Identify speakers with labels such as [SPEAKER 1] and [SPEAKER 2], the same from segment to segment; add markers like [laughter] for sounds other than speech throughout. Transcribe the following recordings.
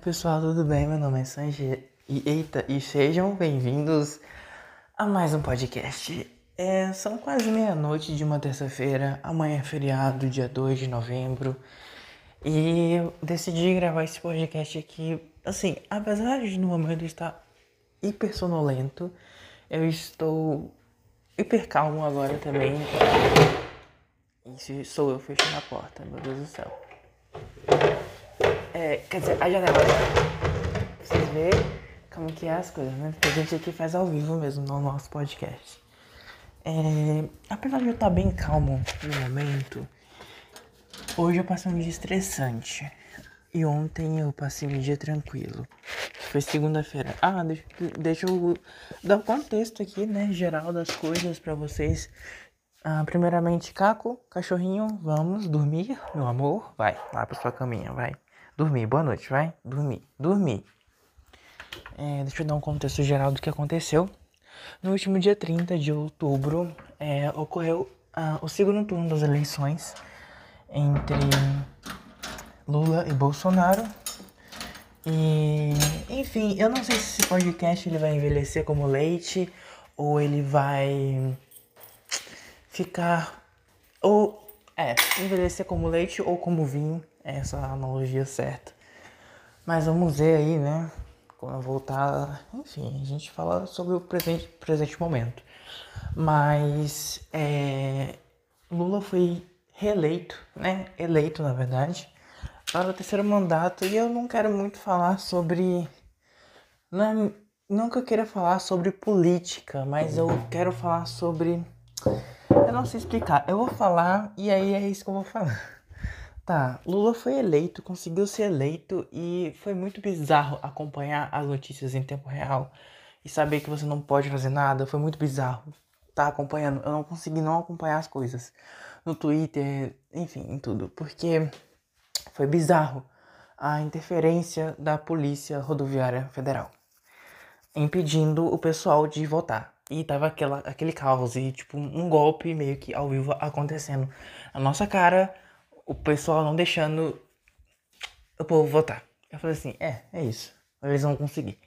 [SPEAKER 1] pessoal, tudo bem? Meu nome é Sanji e eita, e sejam bem-vindos a mais um podcast. É, são quase meia-noite de uma terça-feira, amanhã é feriado, dia 2 de novembro, e eu decidi gravar esse podcast aqui. Assim, apesar de no momento estar hiper sonolento, eu estou hiper calmo agora também. Se sou eu fechando a porta, meu Deus do céu. É, quer dizer, a janela. Pra vocês verem como que é as coisas, né? Porque a gente aqui faz ao vivo mesmo no nosso podcast. É, apesar de eu estar bem calmo no momento, hoje eu passei um dia estressante. E ontem eu passei um dia tranquilo. Foi segunda-feira. Ah, deixa, deixa eu dar o contexto aqui, né? Geral das coisas para vocês. Ah, primeiramente, Caco, cachorrinho, vamos dormir, meu amor. Vai, lá pra sua caminha, vai. Dormir, boa noite, vai. Dormir, dormir. É, deixa eu dar um contexto geral do que aconteceu. No último dia 30 de outubro, é, ocorreu ah, o segundo turno das eleições entre Lula e Bolsonaro. E, enfim, eu não sei se esse podcast ele vai envelhecer como leite ou ele vai ficar ou é, envelhecer como leite ou como vinho, essa analogia certa. Mas vamos ver aí, né? Quando eu voltar, enfim, a gente fala sobre o presente, presente momento. Mas é, Lula foi reeleito, né? Eleito, na verdade, para o terceiro mandato e eu não quero muito falar sobre. Não, é, não queira falar sobre política, mas eu quero falar sobre eu não sei explicar. Eu vou falar e aí é isso que eu vou falar. Tá, Lula foi eleito, conseguiu ser eleito e foi muito bizarro acompanhar as notícias em tempo real e saber que você não pode fazer nada. Foi muito bizarro. Tá acompanhando. Eu não consegui não acompanhar as coisas no Twitter, enfim, em tudo, porque foi bizarro a interferência da Polícia Rodoviária Federal impedindo o pessoal de votar. E tava aquela, aquele caos e, tipo, um golpe meio que ao vivo acontecendo. A nossa cara, o pessoal não deixando o povo votar. Eu falei assim, é, é isso. Eles vão conseguir.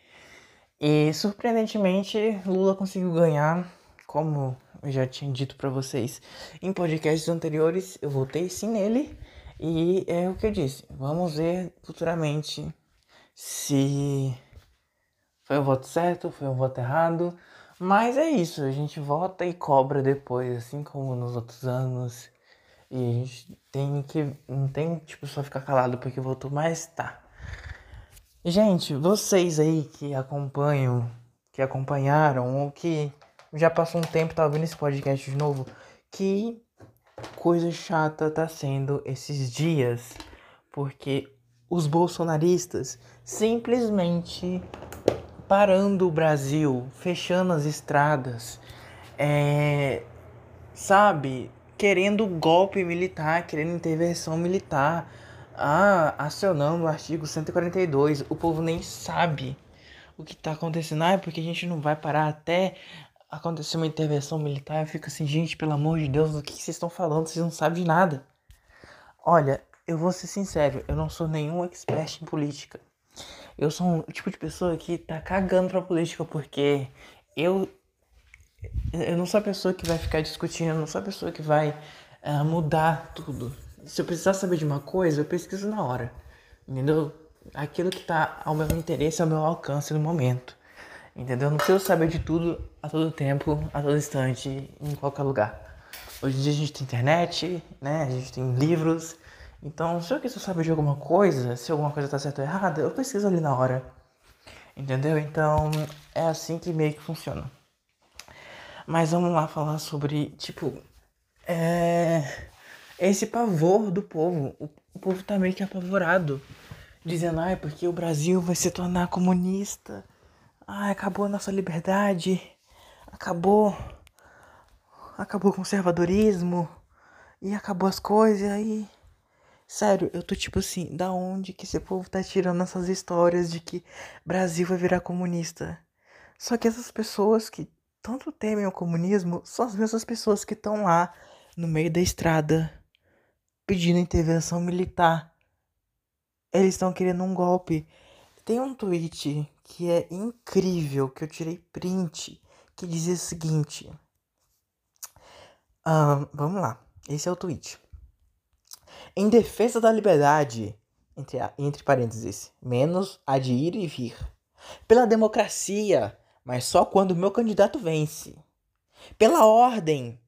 [SPEAKER 1] E, surpreendentemente, Lula conseguiu ganhar, como eu já tinha dito para vocês em podcasts anteriores, eu votei sim nele. E é o que eu disse. Vamos ver futuramente se foi o voto certo, foi o voto errado. Mas é isso, a gente vota e cobra depois, assim como nos outros anos. E a gente tem que. Não tem tipo só ficar calado porque votou, mas tá. Gente, vocês aí que acompanham, que acompanharam, ou que já passou um tempo, tá ouvindo esse podcast de novo, que coisa chata tá sendo esses dias. Porque os bolsonaristas simplesmente parando o Brasil, fechando as estradas, é, sabe, querendo golpe militar, querendo intervenção militar, ah, acionando o artigo 142. O povo nem sabe o que está acontecendo. Ah, é porque a gente não vai parar até acontecer uma intervenção militar. Eu fico assim, gente, pelo amor de Deus, do que vocês estão falando? Vocês não sabem de nada. Olha, eu vou ser sincero, eu não sou nenhum expert em política. Eu sou um tipo de pessoa que tá cagando pra política porque eu. Eu não sou a pessoa que vai ficar discutindo, eu não sou a pessoa que vai uh, mudar tudo. Se eu precisar saber de uma coisa, eu pesquiso na hora. Entendeu? Aquilo que tá ao meu interesse, ao meu alcance no momento. Entendeu? Não preciso saber de tudo a todo tempo, a todo instante, em qualquer lugar. Hoje em dia a gente tem internet, né? A gente tem livros, então, se eu quiser saber de alguma coisa, se alguma coisa tá certa ou errada, eu pesquiso ali na hora. Entendeu? Então, é assim que meio que funciona. Mas vamos lá falar sobre, tipo, é... esse pavor do povo. O, povo tá meio que apavorado. Dizendo, ai, porque o Brasil vai se tornar comunista. Ai, acabou a nossa liberdade. Acabou. Acabou o conservadorismo. E acabou as coisas. Aí Sério, eu tô tipo assim, da onde que esse povo tá tirando essas histórias de que Brasil vai virar comunista? Só que essas pessoas que tanto temem o comunismo são as mesmas pessoas que estão lá no meio da estrada pedindo intervenção militar. Eles estão querendo um golpe. Tem um tweet que é incrível, que eu tirei print, que dizia o seguinte. Uh, vamos lá, esse é o tweet. Em defesa da liberdade, entre, entre parênteses, menos a de ir e vir. Pela democracia, mas só quando o meu candidato vence. Pela ordem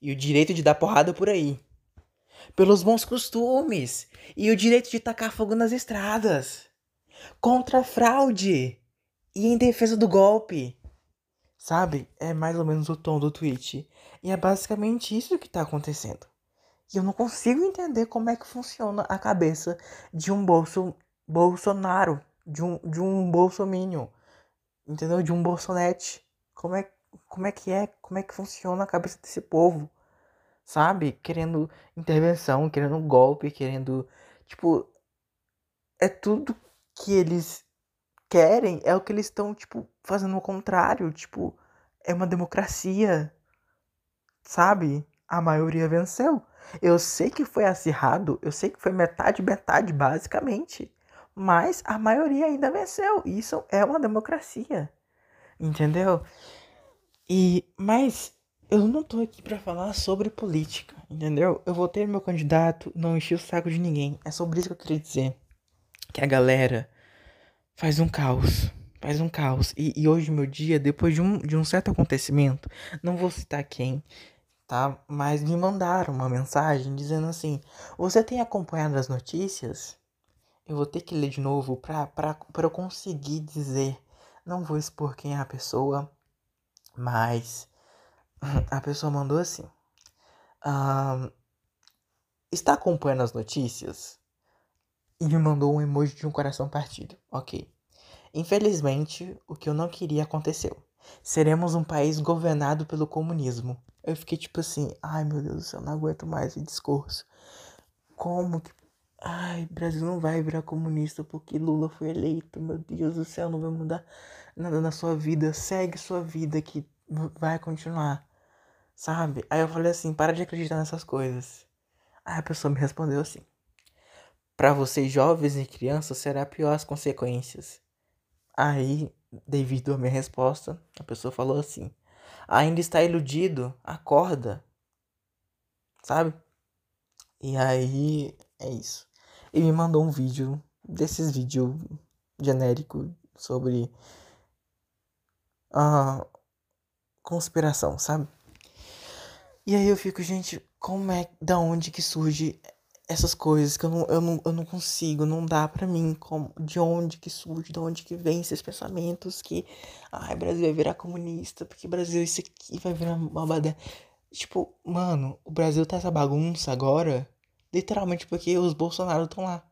[SPEAKER 1] e o direito de dar porrada por aí. Pelos bons costumes e o direito de tacar fogo nas estradas. Contra a fraude e em defesa do golpe. Sabe? É mais ou menos o tom do tweet. E é basicamente isso que tá acontecendo. E eu não consigo entender como é que funciona a cabeça de um bolso, Bolsonaro, de um, de um bolsominion, entendeu? De um bolsonete. Como é, como é que é? Como é que funciona a cabeça desse povo? Sabe? Querendo intervenção, querendo golpe, querendo. Tipo. É tudo que eles querem, é o que eles estão, tipo, fazendo o contrário. Tipo, é uma democracia. Sabe? A maioria venceu. Eu sei que foi acirrado, eu sei que foi metade, metade, basicamente. Mas a maioria ainda venceu. Isso é uma democracia. Entendeu? E mas eu não tô aqui para falar sobre política, entendeu? Eu vou ter meu candidato, não enchi o saco de ninguém. É sobre isso que eu queria dizer. Que a galera faz um caos. Faz um caos. E, e hoje, meu dia, depois de um, de um certo acontecimento, não vou citar quem, tá? Mas me mandaram uma mensagem dizendo assim: Você tem acompanhado as notícias? Eu vou ter que ler de novo pra, pra, pra eu conseguir dizer. Não vou expor quem é a pessoa, mas a pessoa mandou assim: Está acompanhando as notícias? E me mandou um emoji de um coração partido. Ok. Infelizmente, o que eu não queria aconteceu. Seremos um país governado pelo comunismo. Eu fiquei tipo assim, ai meu Deus do céu, não aguento mais esse discurso. Como que. Ai, Brasil não vai virar comunista porque Lula foi eleito. Meu Deus do céu, não vai mudar nada na sua vida. Segue sua vida que vai continuar. Sabe? Aí eu falei assim, para de acreditar nessas coisas. Aí a pessoa me respondeu assim. Para vocês jovens e crianças será pior as consequências. Aí, devido à minha resposta, a pessoa falou assim: ainda está iludido, acorda. Sabe? E aí é isso. Ele me mandou um vídeo desses vídeos genérico sobre a conspiração, sabe? E aí eu fico, gente, como é, da onde que surge essas coisas que eu não, eu não, eu não consigo, não dá para mim como, de onde que surge, de onde que vem esses pensamentos que, ai, Brasil vai virar comunista, porque Brasil isso aqui vai virar uma baderna. Tipo, mano, o Brasil tá essa bagunça agora, literalmente porque os Bolsonaros estão lá.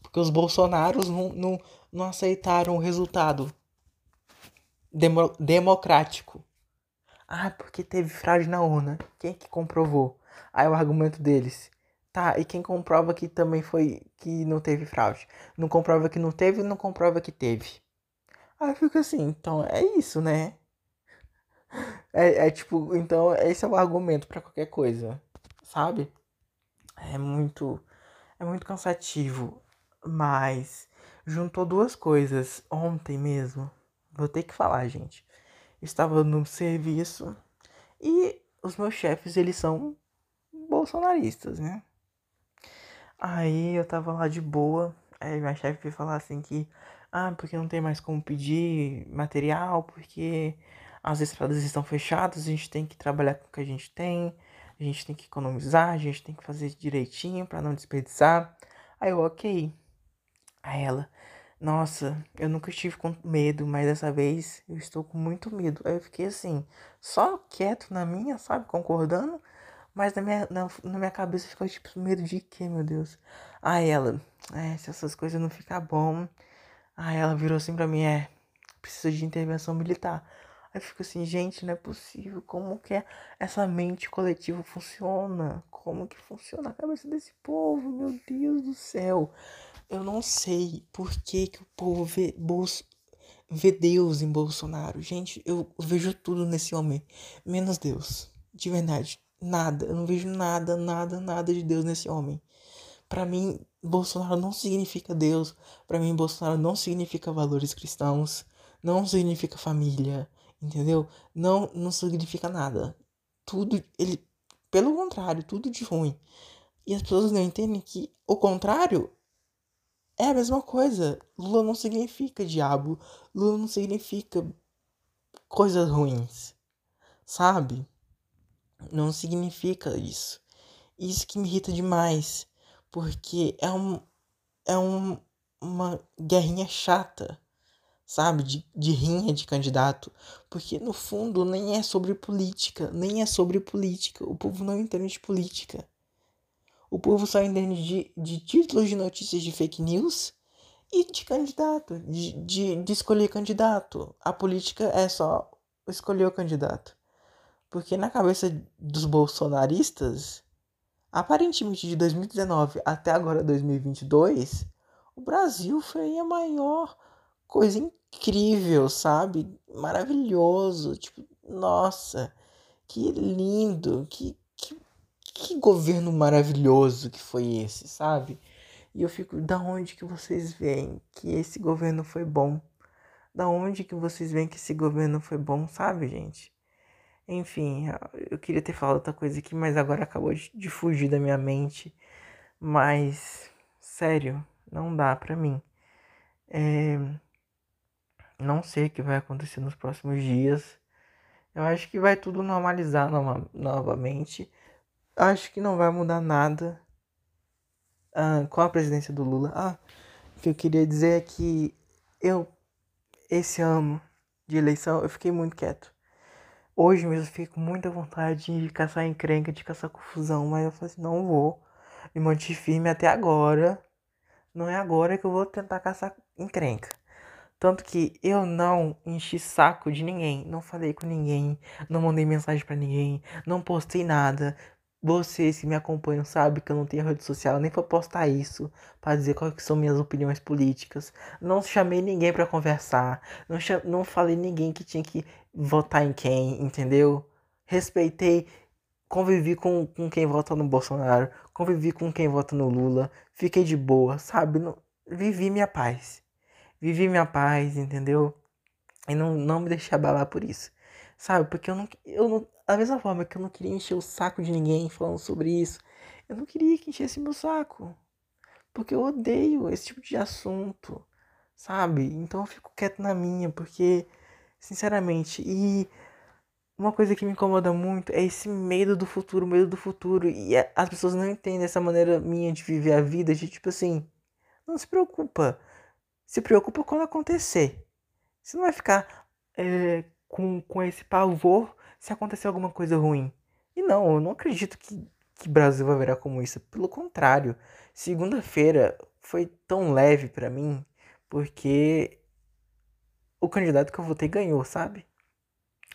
[SPEAKER 1] Porque os Bolsonaros não, não, não aceitaram o resultado demo, democrático. Ah, porque teve fraude na urna. Quem é que comprovou? Aí o argumento deles Tá, e quem comprova que também foi que não teve fraude? Não comprova que não teve, não comprova que teve. Aí fica assim, então é isso, né? É, é tipo, então esse é o argumento para qualquer coisa, sabe? É muito é muito cansativo, mas juntou duas coisas ontem mesmo. Vou ter que falar, gente. Estava no serviço e os meus chefes, eles são bolsonaristas, né? Aí eu tava lá de boa, aí minha chefe veio falar assim que, ah, porque não tem mais como pedir material, porque as estradas estão fechadas, a gente tem que trabalhar com o que a gente tem, a gente tem que economizar, a gente tem que fazer direitinho para não desperdiçar. Aí eu, ok. Aí ela, nossa, eu nunca estive com medo, mas dessa vez eu estou com muito medo. Aí eu fiquei assim, só quieto na minha, sabe, concordando. Mas na minha, na, na minha cabeça ficou tipo, medo de quê, meu Deus? Aí ela, é, se essas coisas não ficar bom. Aí ela virou assim pra mim, é, precisa de intervenção militar. Aí fico assim, gente, não é possível. Como que é essa mente coletiva funciona? Como que funciona a cabeça desse povo? Meu Deus do céu. Eu não sei por que, que o povo vê, vê Deus em Bolsonaro. Gente, eu vejo tudo nesse homem, menos Deus. De verdade. Nada, eu não vejo nada, nada, nada de Deus nesse homem. Para mim, Bolsonaro não significa Deus. Para mim, Bolsonaro não significa valores cristãos. Não significa família. Entendeu? Não, não significa nada. Tudo, ele, pelo contrário, tudo de ruim. E as pessoas não entendem que o contrário é a mesma coisa. Lula não significa diabo. Lula não significa coisas ruins. Sabe? Não significa isso. Isso que me irrita demais. Porque é um. É um, uma guerrinha chata. Sabe? De, de rinha de candidato. Porque no fundo nem é sobre política. Nem é sobre política. O povo não entende de política. O povo só entende de, de títulos de notícias de fake news e de candidato, de, de, de escolher candidato. A política é só escolher o candidato. Porque na cabeça dos bolsonaristas, aparentemente de 2019 até agora 2022, o Brasil foi a maior coisa incrível, sabe? Maravilhoso. Tipo, nossa, que lindo, que, que, que governo maravilhoso que foi esse, sabe? E eu fico, da onde que vocês veem que esse governo foi bom? Da onde que vocês veem que esse governo foi bom, sabe, gente? Enfim, eu queria ter falado outra coisa aqui, mas agora acabou de fugir da minha mente. Mas, sério, não dá pra mim. É... Não sei o que vai acontecer nos próximos dias. Eu acho que vai tudo normalizar no novamente. Acho que não vai mudar nada ah, com a presidência do Lula. Ah, o que eu queria dizer é que eu, esse ano de eleição, eu fiquei muito quieto. Hoje mesmo eu fiquei com muita vontade de caçar encrenca, de caçar confusão, mas eu falei assim, não vou. Me mantive firme até agora. Não é agora que eu vou tentar caçar encrenca. Tanto que eu não enchi saco de ninguém, não falei com ninguém, não mandei mensagem para ninguém, não postei nada. Vocês que me acompanham sabem que eu não tenho rede social nem pra postar isso, para dizer quais são minhas opiniões políticas. Não chamei ninguém para conversar, não, não falei ninguém que tinha que votar em quem, entendeu? Respeitei, convivi com, com quem vota no Bolsonaro, convivi com quem vota no Lula, fiquei de boa, sabe? Não, vivi minha paz. Vivi minha paz, entendeu? E não, não me deixei abalar por isso. Sabe? Porque eu não, eu não. Da mesma forma que eu não queria encher o saco de ninguém falando sobre isso, eu não queria que enchesse meu saco. Porque eu odeio esse tipo de assunto. Sabe? Então eu fico quieto na minha, porque, sinceramente, e uma coisa que me incomoda muito é esse medo do futuro, medo do futuro. E as pessoas não entendem essa maneira minha de viver a vida, de tipo assim, não se preocupa. Se preocupa quando acontecer. Você não vai ficar é, com, com esse pavor se acontecer alguma coisa ruim. E não, eu não acredito que, que Brasil vai virar como isso. Pelo contrário, segunda-feira foi tão leve para mim porque o candidato que eu votei ganhou, sabe?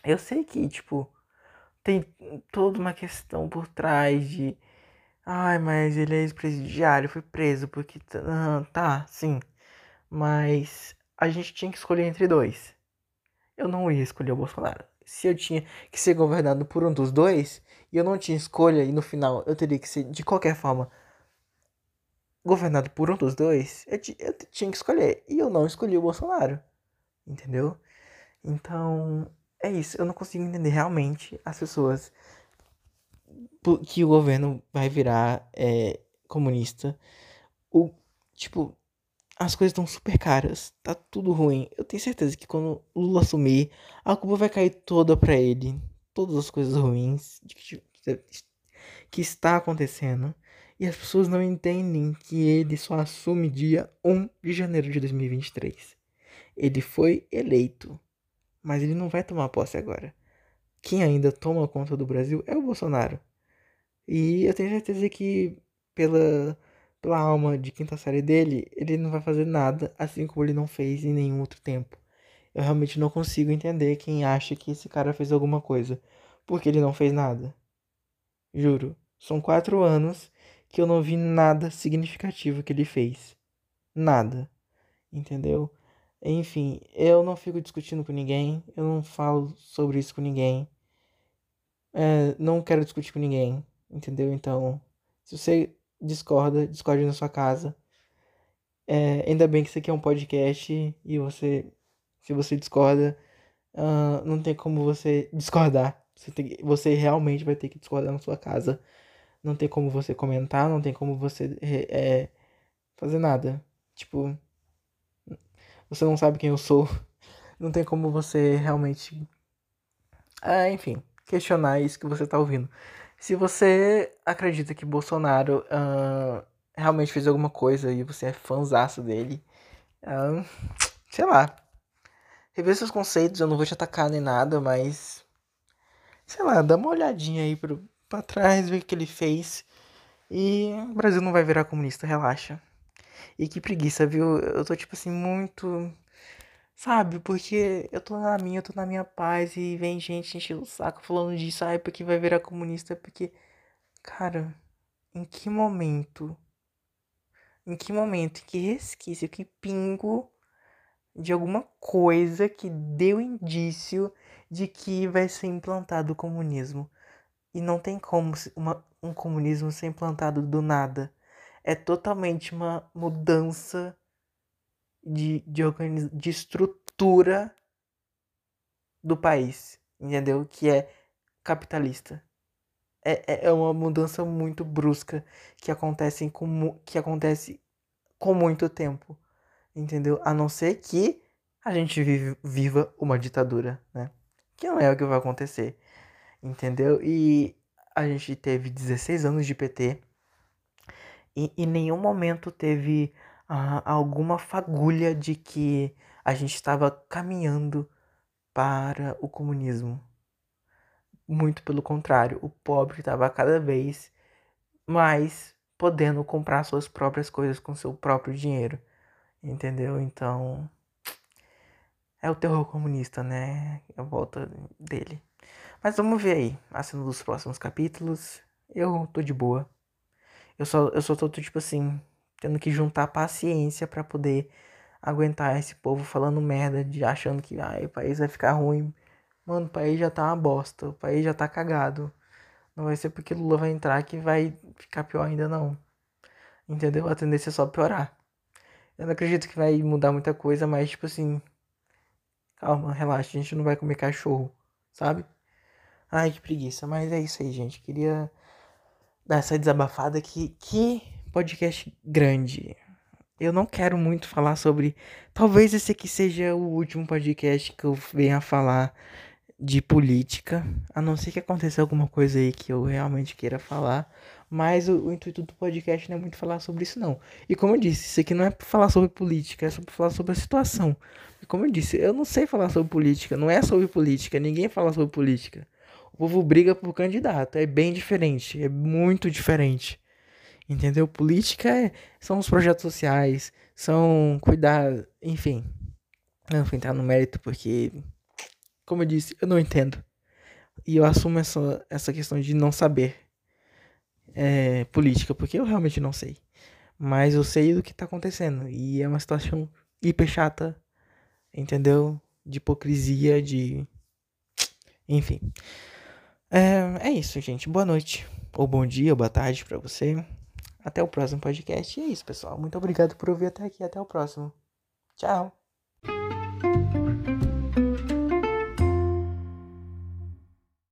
[SPEAKER 1] Eu sei que, tipo, tem toda uma questão por trás de. Ai, mas ele é ex-presidiário, foi preso porque. Tá, sim. Mas a gente tinha que escolher entre dois eu não ia escolher o Bolsonaro. Se eu tinha que ser governado por um dos dois, e eu não tinha escolha, e no final eu teria que ser, de qualquer forma, governado por um dos dois, eu, eu tinha que escolher. E eu não escolhi o Bolsonaro. Entendeu? Então, é isso. Eu não consigo entender realmente as pessoas que o governo vai virar é, comunista. O, tipo, as coisas estão super caras, tá tudo ruim. Eu tenho certeza que quando Lula assumir, a culpa vai cair toda para ele. Todas as coisas ruins que, que está acontecendo. E as pessoas não entendem que ele só assume dia 1 de janeiro de 2023. Ele foi eleito, mas ele não vai tomar posse agora. Quem ainda toma conta do Brasil é o Bolsonaro. E eu tenho certeza que pela pela alma de quinta série dele, ele não vai fazer nada, assim como ele não fez em nenhum outro tempo. Eu realmente não consigo entender quem acha que esse cara fez alguma coisa, porque ele não fez nada. Juro, são quatro anos que eu não vi nada significativo que ele fez. Nada. Entendeu? Enfim, eu não fico discutindo com ninguém, eu não falo sobre isso com ninguém. É, não quero discutir com ninguém, entendeu? Então, se você discorda, discorde na sua casa. É, ainda bem que isso aqui é um podcast e você, se você discorda, uh, não tem como você discordar. Você, tem, você realmente vai ter que discordar na sua casa. Não tem como você comentar, não tem como você é, fazer nada. Tipo, você não sabe quem eu sou. [laughs] Não tem como você realmente. Ah, enfim, questionar isso que você tá ouvindo. Se você acredita que Bolsonaro uh, realmente fez alguma coisa e você é fãzaço dele, uh, sei lá. Rever seus conceitos, eu não vou te atacar nem nada, mas. Sei lá, dá uma olhadinha aí pro, pra trás, ver o que ele fez. E o Brasil não vai virar comunista, relaxa. E que preguiça, viu? Eu tô tipo assim, muito. Sabe? Porque eu tô na minha, eu tô na minha paz e vem gente enchendo o saco falando disso, ai, porque vai virar comunista, porque. Cara, em que momento? Em que momento? Que resquício, que pingo de alguma coisa que deu indício de que vai ser implantado o comunismo. E não tem como uma, um comunismo ser implantado do nada. É totalmente uma mudança de, de, organiz... de estrutura do país, entendeu? Que é capitalista. É, é, é uma mudança muito brusca que acontece com, que acontece com muito tempo entendeu? A não ser que a gente vive, viva uma ditadura, né? Que não é o que vai acontecer, entendeu? E a gente teve 16 anos de PT e em nenhum momento teve alguma fagulha de que a gente estava caminhando para o comunismo. Muito pelo contrário, o pobre estava cada vez mais podendo comprar suas próprias coisas com seu próprio dinheiro. Entendeu? Então. É o terror comunista, né? A volta dele. Mas vamos ver aí. Assim dos próximos capítulos. Eu tô de boa. Eu só, eu só tô, tipo assim, tendo que juntar paciência para poder aguentar esse povo falando merda, de achando que ai, o país vai ficar ruim. Mano, o país já tá uma bosta. O país já tá cagado. Não vai ser porque Lula vai entrar que vai ficar pior ainda, não. Entendeu? A tendência é só piorar. Eu não acredito que vai mudar muita coisa, mas tipo assim. Calma, relaxa, a gente não vai comer cachorro, sabe? Ai, que preguiça. Mas é isso aí, gente. Queria dar essa desabafada aqui. Que podcast grande. Eu não quero muito falar sobre. Talvez esse aqui seja o último podcast que eu venha falar de política. A não ser que aconteça alguma coisa aí que eu realmente queira falar. Mas o, o, intuito do podcast não é muito falar sobre isso, não. E como eu disse, isso aqui não é pra falar sobre política, é sobre falar sobre a situação. E como eu disse, eu não sei falar sobre política, não é sobre política, ninguém fala sobre política. O povo briga por candidato, é bem diferente, é muito diferente. Entendeu? Política é, são os projetos sociais, são cuidar, enfim. Não vou entrar no mérito porque, como eu disse, eu não entendo. E eu assumo essa, essa questão de não saber é, política, porque eu realmente não sei. Mas eu sei do que tá acontecendo. E é uma situação hiper chata, entendeu? De hipocrisia, de. Enfim. É, é isso, gente. Boa noite. Ou bom dia, ou boa tarde para você. Até o próximo podcast. E é isso, pessoal. Muito obrigado por ouvir até aqui. Até o próximo. Tchau.